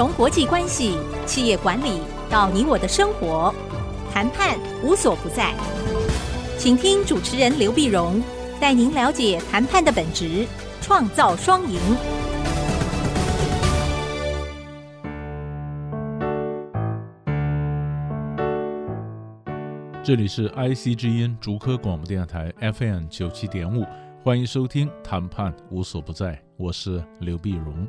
从国际关系、企业管理到你我的生活，谈判无所不在。请听主持人刘碧荣带您了解谈判的本质，创造双赢。这里是 IC 之音竹科广播电台 FM 九七点五，欢迎收听《谈判无所不在》，我是刘碧荣。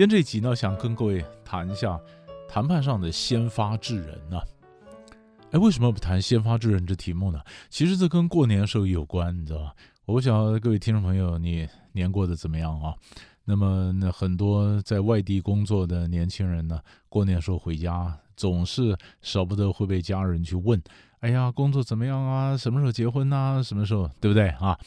今天这一集呢，想跟各位谈一下谈判上的先发制人呢、啊。哎，为什么不谈先发制人这题目呢？其实这跟过年的时候有关，你知道吧？我不晓得各位听众朋友，你年过得怎么样啊？那么，那很多在外地工作的年轻人呢，过年时候回家，总是舍不得会被家人去问。哎呀，工作怎么样啊？什么时候结婚呐？什么时候，对不对啊？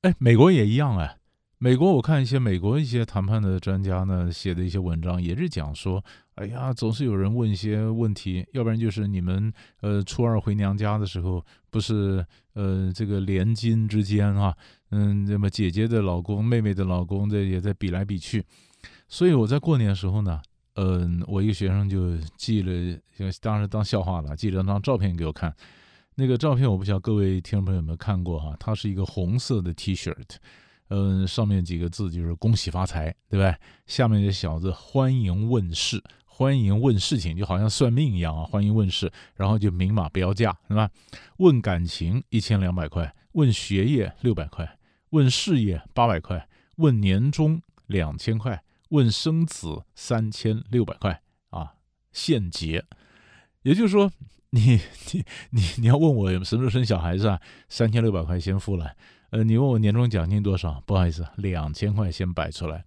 哎，美国也一样哎。美国我看一些美国一些谈判的专家呢写的一些文章，也是讲说，哎呀，总是有人问一些问题，要不然就是你们呃初二回娘家的时候，不是呃这个连襟之间啊，嗯，那么姐姐的老公、妹妹的老公这也在比来比去，所以我在过年的时候呢。嗯，我一个学生就寄了，当时当笑话了，寄了张照片给我看。那个照片我不晓得各位听众朋友有没有看过哈，它是一个红色的 T 恤，嗯，上面几个字就是“恭喜发财”，对吧？下面这小子“欢迎问事”，欢迎问事情，就好像算命一样啊，欢迎问事，然后就明码标价，是吧？问感情一千两百块，问学业六百块，问事业八百块，问年终两千块。问生子三千六百块啊，现结，也就是说，你你你你要问我什么时候生小孩子啊？三千六百块先付了，呃，你问我年终奖金多少？不好意思，两千块先摆出来，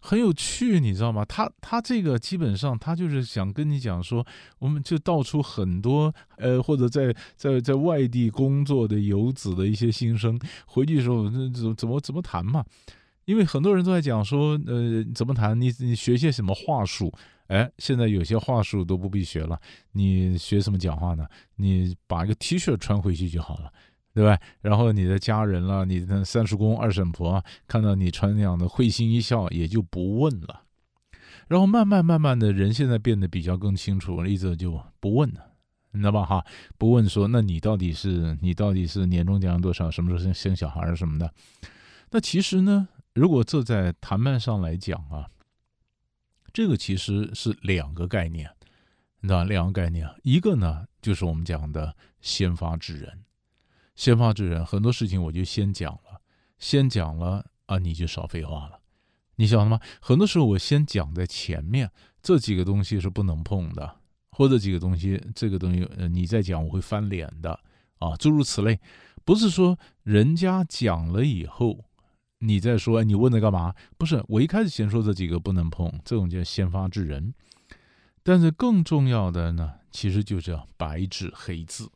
很有趣，你知道吗？他他这个基本上他就是想跟你讲说，我们就道出很多呃，或者在在在外地工作的游子的一些心声，回去的时候那怎怎么怎么谈嘛。因为很多人都在讲说，呃，怎么谈？你你学些什么话术？哎，现在有些话术都不必学了。你学什么讲话呢？你把一个 T 恤穿回去就好了，对吧？然后你的家人了，你的三叔公、二婶婆看到你穿那样的，会心一笑，也就不问了。然后慢慢慢慢的人现在变得比较更清楚，一直就不问了，你知道吧？哈，不问说，那你到底是你到底是年终奖多少？什么时候生生小孩什么的？那其实呢？如果这在谈判上来讲啊，这个其实是两个概念，你知道两个概念，一个呢就是我们讲的先发制人，先发制人，很多事情我就先讲了，先讲了啊，你就少废话了，你晓得吗？很多时候我先讲在前面，这几个东西是不能碰的，或者几个东西，这个东西呃你再讲我会翻脸的啊，诸如此类，不是说人家讲了以后。你再说，你问他干嘛？不是，我一开始先说这几个不能碰，这种叫先发制人。但是更重要的呢，其实就叫白纸黑字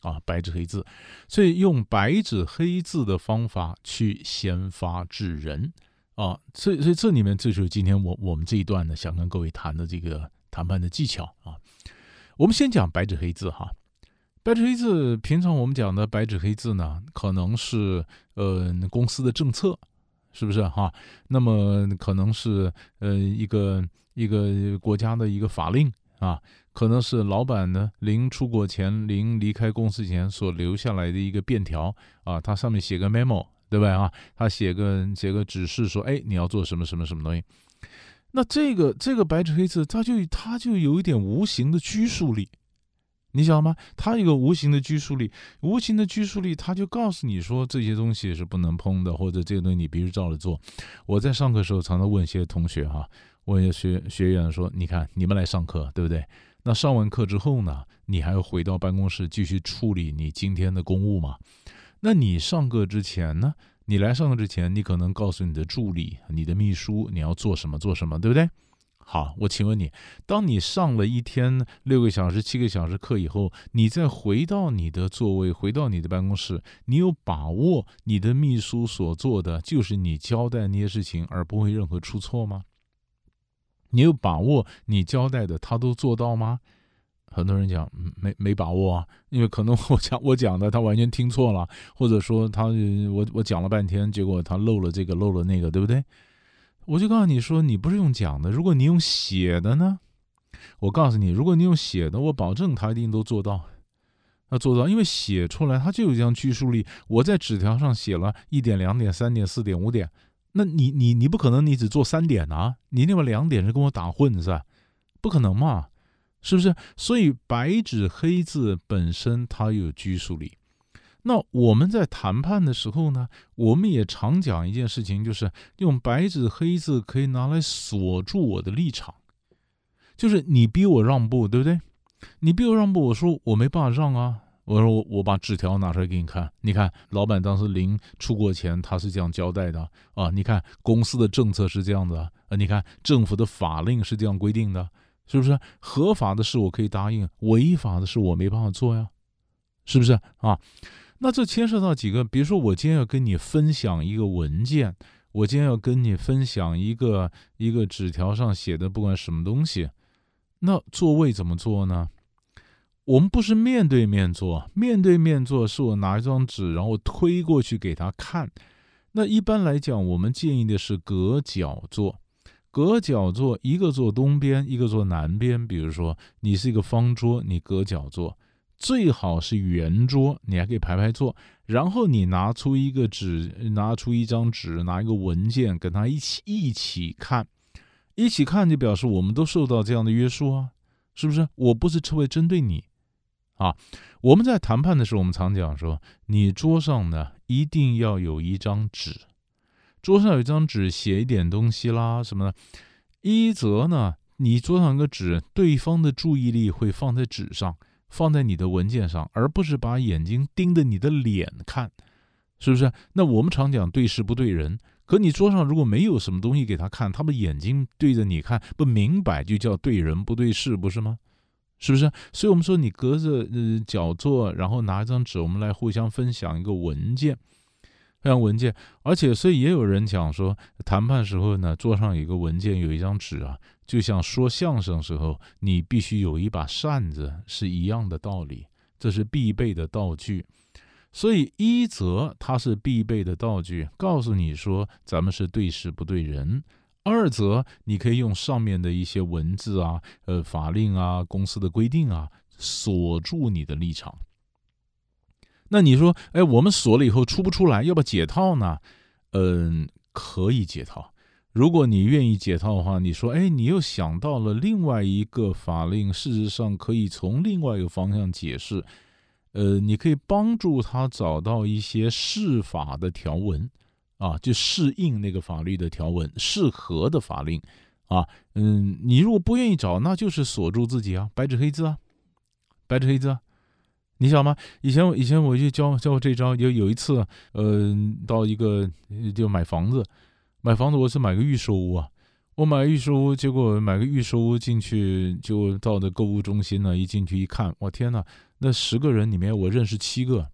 啊，白纸黑字。所以用白纸黑字的方法去先发制人啊，所以所以这里面这就是今天我我们这一段呢，想跟各位谈的这个谈判的技巧啊。我们先讲白纸黑字哈。白纸黑字，平常我们讲的白纸黑字呢，可能是呃公司的政策，是不是哈？那么可能是呃一个一个国家的一个法令啊，可能是老板呢临出国前、临离开公司前所留下来的一个便条啊，他上面写个 memo，对不对啊？他写个写个指示说，哎，你要做什么什么什么东西。那这个这个白纸黑字，它就它就有一点无形的拘束力。你晓得吗？它一个无形的拘束力，无形的拘束力，他就告诉你说这些东西是不能碰的，或者这个东西你必须照着做。我在上课时候常常问一些同学哈，一些学学员说：“你看你们来上课，对不对？那上完课之后呢，你还要回到办公室继续处理你今天的公务吗？那你上课之前呢？你来上课之前，你可能告诉你的助理、你的秘书你要做什么做什么，对不对？”好，我请问你，当你上了一天六个小时、七个小时课以后，你再回到你的座位，回到你的办公室，你有把握你的秘书所做的就是你交代那些事情，而不会任何出错吗？你有把握你交代的他都做到吗？很多人讲没没把握啊，因为可能我讲我讲的他完全听错了，或者说他我我讲了半天，结果他漏了这个漏了那个，对不对？我就告诉你说，你不是用讲的，如果你用写的呢？我告诉你，如果你用写的，我保证他一定都做到。他做到，因为写出来他就有这样拘束力。我在纸条上写了一点、两点、三点、四点、五点，那你你你不可能你只做三点啊？你另外两点是跟我打混是吧？不可能嘛，是不是？所以白纸黑字本身它有拘束力。那我们在谈判的时候呢，我们也常讲一件事情，就是用白纸黑字可以拿来锁住我的立场，就是你逼我让步，对不对？你逼我让步，我说我没办法让啊。我说我我把纸条拿出来给你看，你看老板当时临出国前他是这样交代的啊。你看公司的政策是这样的啊。你看政府的法令是这样规定的，是不是？合法的事我可以答应，违法的事我没办法做呀，是不是啊？那这牵涉到几个，比如说我今天要跟你分享一个文件，我今天要跟你分享一个一个纸条上写的不管什么东西。那座位怎么坐呢？我们不是面对面坐，面对面坐是我拿一张纸，然后推过去给他看。那一般来讲，我们建议的是隔角坐，隔角坐，一个坐东边，一个坐南边。比如说，你是一个方桌，你隔角坐，最好是圆桌，你还可以排排坐。然后你拿出一个纸，拿出一张纸，拿一个文件，跟他一起一起看。一起看就表示我们都受到这样的约束啊，是不是？我不是特别针对你，啊，我们在谈判的时候，我们常讲说，你桌上呢一定要有一张纸，桌上有一张纸，写一点东西啦什么的。一则呢，你桌上有个纸，对方的注意力会放在纸上，放在你的文件上，而不是把眼睛盯着你的脸看，是不是？那我们常讲对事不对人。可你桌上如果没有什么东西给他看，他们眼睛对着你看，不明摆就叫对人不对事，不是吗？是不是？所以我们说你隔着呃角坐，然后拿一张纸，我们来互相分享一个文件，分享文件。而且，所以也有人讲说，谈判时候呢，桌上有一个文件，有一张纸啊，就像说相声时候你必须有一把扇子是一样的道理，这是必备的道具。所以一则它是必备的道具，告诉你说咱们是对事不对人；二则你可以用上面的一些文字啊、呃法令啊、公司的规定啊锁住你的立场。那你说，哎，我们锁了以后出不出来，要不要解套呢？嗯，可以解套。如果你愿意解套的话，你说，哎，你又想到了另外一个法令，事实上可以从另外一个方向解释。呃，你可以帮助他找到一些释法的条文，啊，就适应那个法律的条文，适合的法令，啊，嗯，你如果不愿意找，那就是锁住自己啊，白纸黑字啊，白纸黑字啊，你晓得吗？以前我以前我就教教过这招，有有一次，呃，到一个就买房子，买房子我是买个预售屋啊。我买预售屋，结果买个预售屋进去，就到的购物中心呢。一进去一看，我天哪！那十个人里面，我认识七个。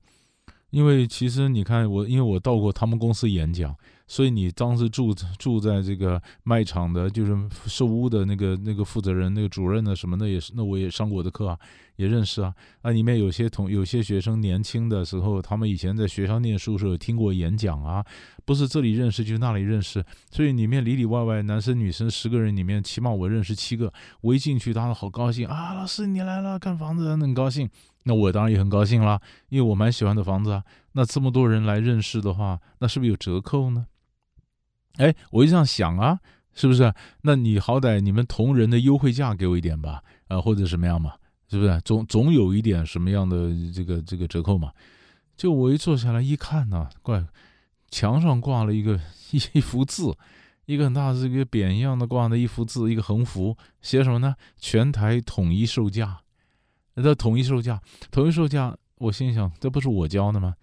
因为其实你看我，因为我到过他们公司演讲，所以你当时住住在这个卖场的，就是售屋的那个那个负责人、那个主任呢什么的也是，那我也上过我的课啊，也认识啊。啊，里面有些同有些学生年轻的时候，他们以前在学校念书时候听过演讲啊，不是这里认识就是那里认识，所以里面里里外外男生女生十个人里面，起码我认识七个。我一进去，大家好高兴啊，老师你来了，看房子很高兴。那我当然也很高兴啦，因为我蛮喜欢的房子啊。那这么多人来认识的话，那是不是有折扣呢？哎，我就这样想啊，是不是？那你好歹你们同仁的优惠价给我一点吧，啊，或者什么样嘛，是不是？总总有一点什么样的这个这个折扣嘛？就我一坐下来一看呢，怪，墙上挂了一个一一幅字，一个很大的这个匾一样的挂的一幅字，一个横幅，写什么呢？全台统一售价。那统一售价，统一售价，我心想，这不是我教的吗？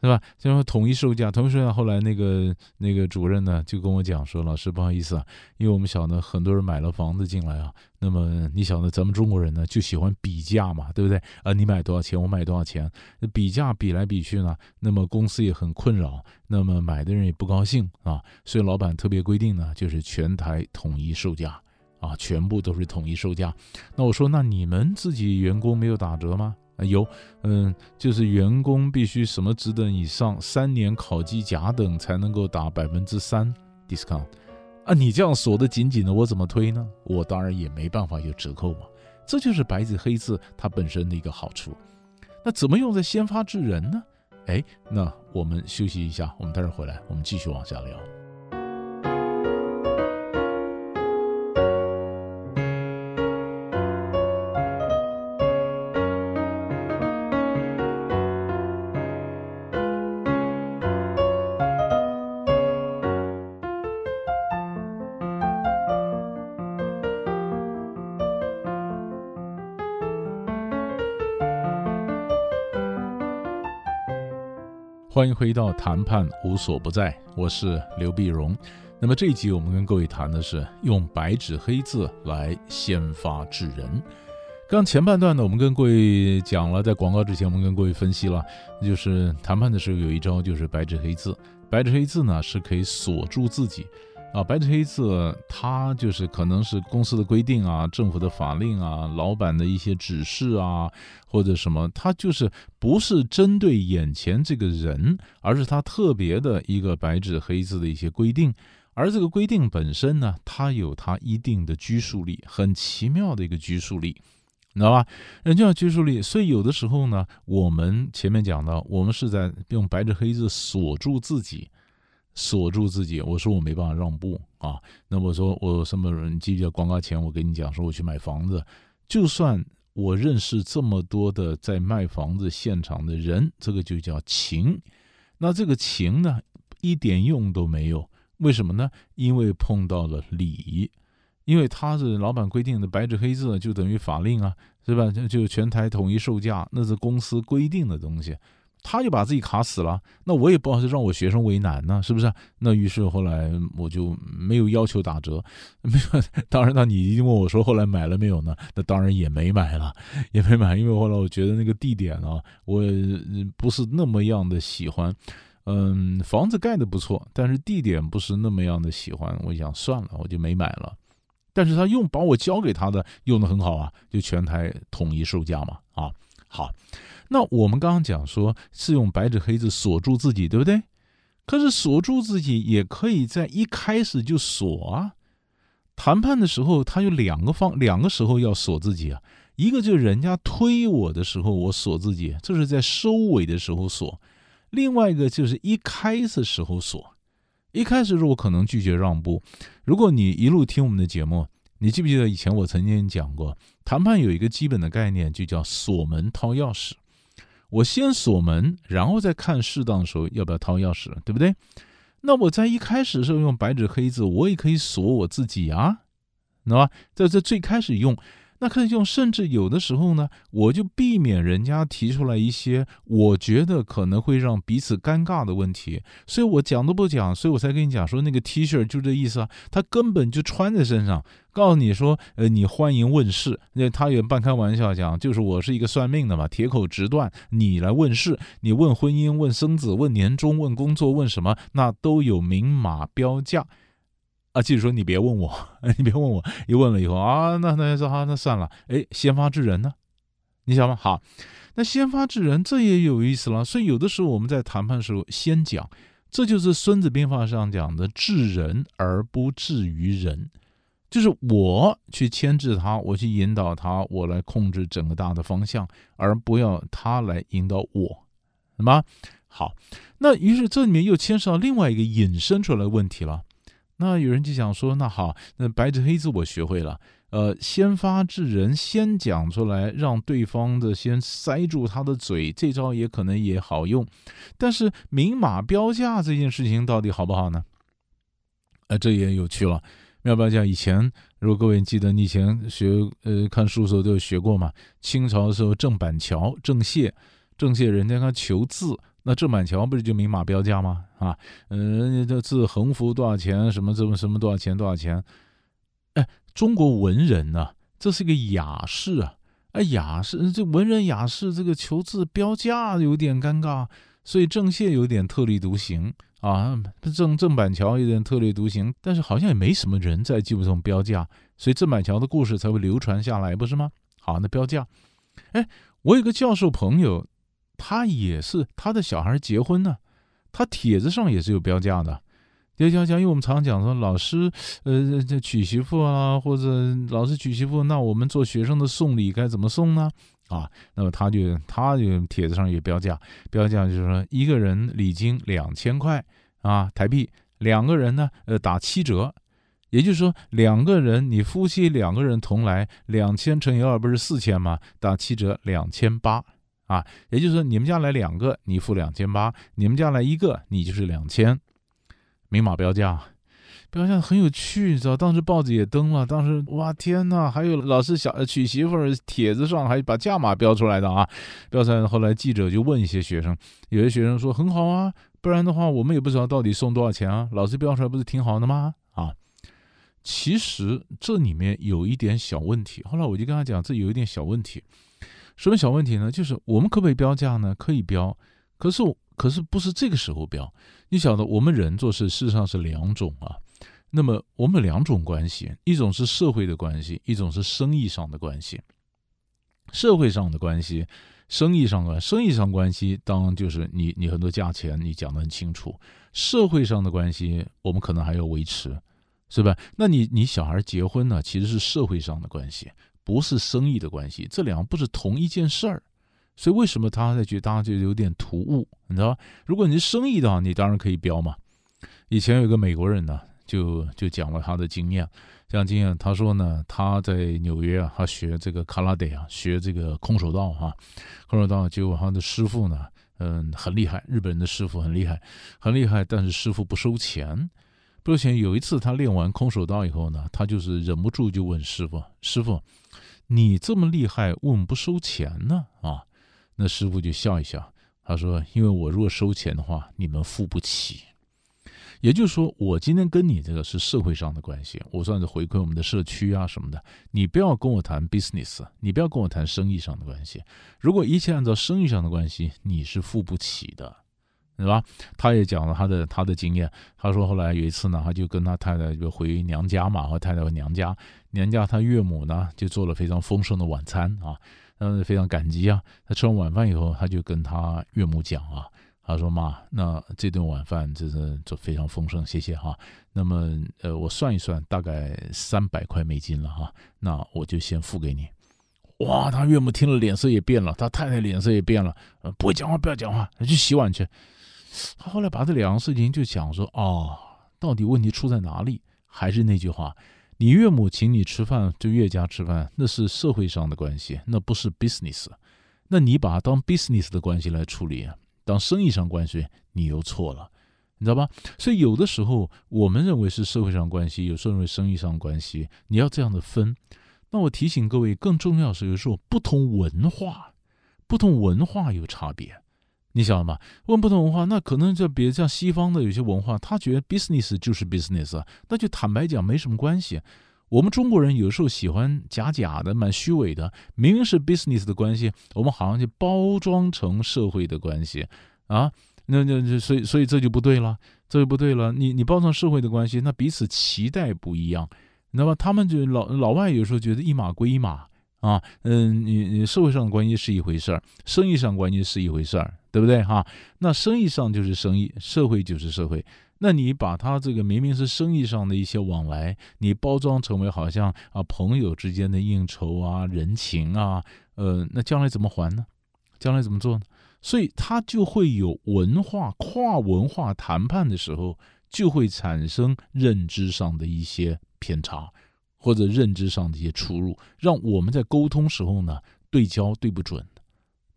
是吧？就说统一售价，统一售价。后来那个那个主任呢，就跟我讲说：“老师，不好意思啊，因为我们晓得很多人买了房子进来啊，那么你晓得咱们中国人呢，就喜欢比价嘛，对不对？啊，你买多少钱，我买多少钱，比价比来比去呢，那么公司也很困扰，那么买的人也不高兴啊，所以老板特别规定呢，就是全台统一售价。”啊，全部都是统一售价。那我说，那你们自己员工没有打折吗？啊，有，嗯，就是员工必须什么职等以上，三年考绩甲等才能够打百分之三 discount。啊，你这样锁得紧紧的，我怎么推呢？我当然也没办法有折扣嘛。这就是白纸黑字它本身的一个好处。那怎么用在先发制人呢？哎，那我们休息一下，我们待会儿回来，我们继续往下聊。欢迎回到谈判无所不在，我是刘碧荣。那么这一集我们跟各位谈的是用白纸黑字来先发制人。刚前半段呢，我们跟各位讲了，在广告之前我们跟各位分析了，就是谈判的时候有一招就是白纸黑字，白纸黑字呢是可以锁住自己。啊，白纸黑字，它就是可能是公司的规定啊，政府的法令啊，老板的一些指示啊，或者什么，它就是不是针对眼前这个人，而是它特别的一个白纸黑字的一些规定。而这个规定本身呢，它有它一定的拘束力，很奇妙的一个拘束力，你知道吧？人叫拘束力，所以有的时候呢，我们前面讲到，我们是在用白纸黑字锁住自己。锁住自己，我说我没办法让步啊。那我说我什么人？记得广告前我跟你讲说我去买房子，就算我认识这么多的在卖房子现场的人，这个就叫情。那这个情呢，一点用都没有。为什么呢？因为碰到了理，因为他是老板规定的白纸黑字，就等于法令啊，是吧？就就全台统一售价，那是公司规定的东西。他就把自己卡死了，那我也不好意思让我学生为难呢，是不是？那于是后来我就没有要求打折，没有。当然，那你一定问我说后来买了没有呢？那当然也没买了，也没买，因为后来我觉得那个地点啊，我不是那么样的喜欢。嗯，房子盖得不错，但是地点不是那么样的喜欢。我想算了，我就没买了。但是他用把我交给他的用的很好啊，就全台统一售价嘛，啊，好。那我们刚刚讲说是用白纸黑字锁住自己，对不对？可是锁住自己也可以在一开始就锁啊。谈判的时候，他有两个方，两个时候要锁自己啊。一个就是人家推我的时候，我锁自己，这是在收尾的时候锁；另外一个就是一开始时候锁。一开始如果可能拒绝让步，如果你一路听我们的节目，你记不记得以前我曾经讲过，谈判有一个基本的概念，就叫锁门掏钥匙。我先锁门，然后再看适当的时候要不要掏钥匙，对不对？那我在一开始的时候用白纸黑字，我也可以锁我自己啊，那么在这最开始用。那可以用，甚至有的时候呢，我就避免人家提出来一些我觉得可能会让彼此尴尬的问题，所以我讲都不讲，所以我才跟你讲说那个 T 恤就这意思啊，他根本就穿在身上，告诉你说，呃，你欢迎问事，那他也半开玩笑讲，就是我是一个算命的嘛，铁口直断，你来问事，你问婚姻、问生子、问年终、问工作、问什么，那都有明码标价。啊，记者说，你别问我，你别问我，一问了以后啊，那那说好，那算了。哎，先发制人呢？你想吗？好，那先发制人，这也有意思了。所以有的时候我们在谈判的时候先讲，这就是《孙子兵法》上讲的“制人而不制于人”，就是我去牵制他，我去引导他，我来控制整个大的方向，而不要他来引导我，什么？好，那于是这里面又牵涉到另外一个引申出来的问题了。那有人就想说，那好，那白纸黑字我学会了，呃，先发制人，先讲出来，让对方的先塞住他的嘴，这招也可能也好用。但是明码标价这件事情到底好不好呢？呃，这也有趣了。明码标价以前，如果各位记得，你以前学呃看书的时候都有学过嘛。清朝的时候，郑板桥、郑燮、郑燮，人家他求字。那郑板桥不是就明码标价吗？啊，嗯，这字横幅多少钱？什么什么什么多少钱？多少钱？哎，中国文人呢、啊，这是一个雅士啊，哎，雅士这文人雅士这个求字标价有点尴尬，所以郑燮有点特立独行啊，郑郑板桥有点特立独行，但是好像也没什么人在记这种标价，所以郑板桥的故事才会流传下来，不是吗？好，那标价，哎，我有个教授朋友。他也是他的小孩结婚呢，他帖子上也是有标价的，要要讲，因为我们常讲说，老师，呃，这娶媳妇啊，或者老师娶媳妇，那我们做学生的送礼该怎么送呢？啊，那么他就他就帖子上有标价，标价就是说一个人礼金两千块啊台币，两个人呢，呃，打七折，也就是说两个人你夫妻两个人同来，两千乘以二不是四千吗？打七折两千八啊，也就是说你们家来两个，你付两千八，你们家来一个，你就是两千。明码标价，标价很有趣，你知道？当时报纸也登了，当时哇天哪，还有老师小娶媳妇儿帖子上还把价码标出来的啊，标出来。后来记者就问一些学生，有些学生说很好啊，不然的话我们也不知道到底送多少钱啊。老师标出来不是挺好的吗？啊，其实这里面有一点小问题。后来我就跟他讲，这有一点小问题，什么小问题呢？就是我们可不可以标价呢？可以标，可是。可是不是这个时候标，你晓得，我们人做事事实上是两种啊。那么我们有两种关系，一种是社会的关系，一种是生意上的关系。社会上的关系，生意上的生意上关系，当就是你你很多价钱你讲得很清楚。社会上的关系，我们可能还要维持，是吧？那你你小孩结婚呢，其实是社会上的关系，不是生意的关系，这两个不是同一件事儿。所以为什么他在觉得大家就有点突兀，你知道吧？如果你是生意的话，你当然可以标嘛。以前有个美国人呢，就就讲了他的经验，这样经验，他说呢，他在纽约啊，他学这个卡拉德啊，学这个空手道哈，空手道，结果他的师傅呢，嗯，很厉害，日本人的师傅很厉害，很厉害，但是师傅不收钱，不收钱。有一次他练完空手道以后呢，他就是忍不住就问师傅：“师傅，你这么厉害，为什么不收钱呢？”啊？那师傅就笑一笑，他说：“因为我如果收钱的话，你们付不起。也就是说，我今天跟你这个是社会上的关系，我算是回馈我们的社区啊什么的。你不要跟我谈 business，你不要跟我谈生意上的关系。如果一切按照生意上的关系，你是付不起的，是吧？”他也讲了他的他的经验，他说后来有一次呢，他就跟他太太就回娘家嘛，和太太回娘家，娘家他岳母呢就做了非常丰盛的晚餐啊。嗯，非常感激啊！他吃完晚饭以后，他就跟他岳母讲啊，他说：“妈，那这顿晚饭就是做非常丰盛，谢谢哈。那么，呃，我算一算，大概三百块美金了哈。那我就先付给你。”哇，他岳母听了脸色也变了，他太太脸色也变了，呃，不会讲话，不要讲话，去洗碗去。他后来把这两个事情就讲说：“哦，到底问题出在哪里？还是那句话。”你岳母请你吃饭，就岳家吃饭，那是社会上的关系，那不是 business。那你把它当 business 的关系来处理，当生意上关系，你又错了，你知道吧？所以有的时候我们认为是社会上关系，有时候认为生意上关系，你要这样的分。那我提醒各位，更重要是有时候不同文化，不同文化有差别。你晓得吗？问不同文化，那可能就比如像西方的有些文化，他觉得 business 就是 business，那就坦白讲没什么关系。我们中国人有时候喜欢假假的，蛮虚伪的，明明是 business 的关系，我们好像就包装成社会的关系啊。那那那，所以所以这就不对了，这就不对了。你你包装社会的关系，那彼此期待不一样，那么他们就老老外有时候觉得一码归一码啊，嗯，你你社会上的关系是一回事儿，生意上关系是一回事儿。对不对哈？那生意上就是生意，社会就是社会。那你把他这个明明是生意上的一些往来，你包装成为好像啊朋友之间的应酬啊、人情啊，呃，那将来怎么还呢？将来怎么做呢？所以他就会有文化跨文化谈判的时候，就会产生认知上的一些偏差，或者认知上的一些出入，让我们在沟通时候呢对焦对不准。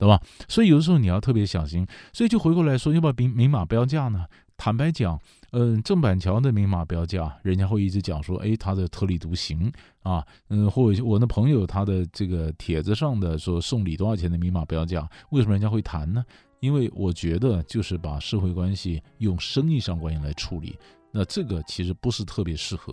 对吧？所以有的时候你要特别小心。所以就回过来说，要不要明明码标价呢？坦白讲，嗯，郑板桥的明码标价，人家会一直讲说，哎，他的特立独行啊，嗯，或者我的朋友他的这个帖子上的说送礼多少钱的明码标价，为什么人家会谈呢？因为我觉得就是把社会关系用生意上关系来处理，那这个其实不是特别适合。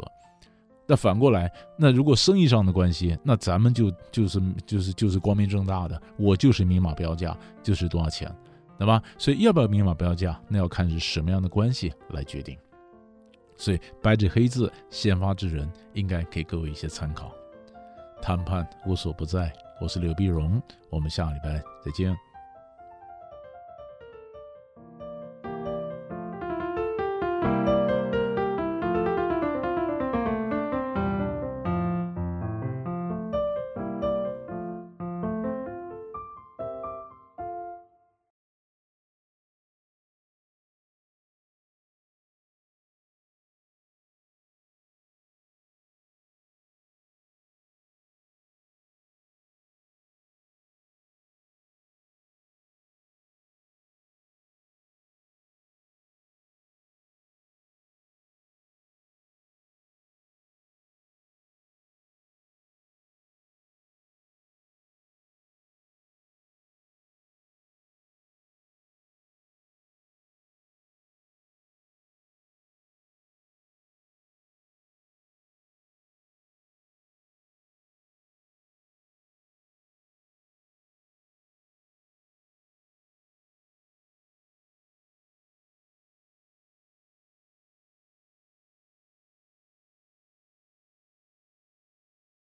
那反过来，那如果生意上的关系，那咱们就就是就是就是光明正大的，我就是明码标价，就是多少钱，对吧？所以要不要明码标价，那要看是什么样的关系来决定。所以白纸黑字，先发制人，应该给各位一些参考。谈判无所不在，我是刘碧荣，我们下礼拜再见。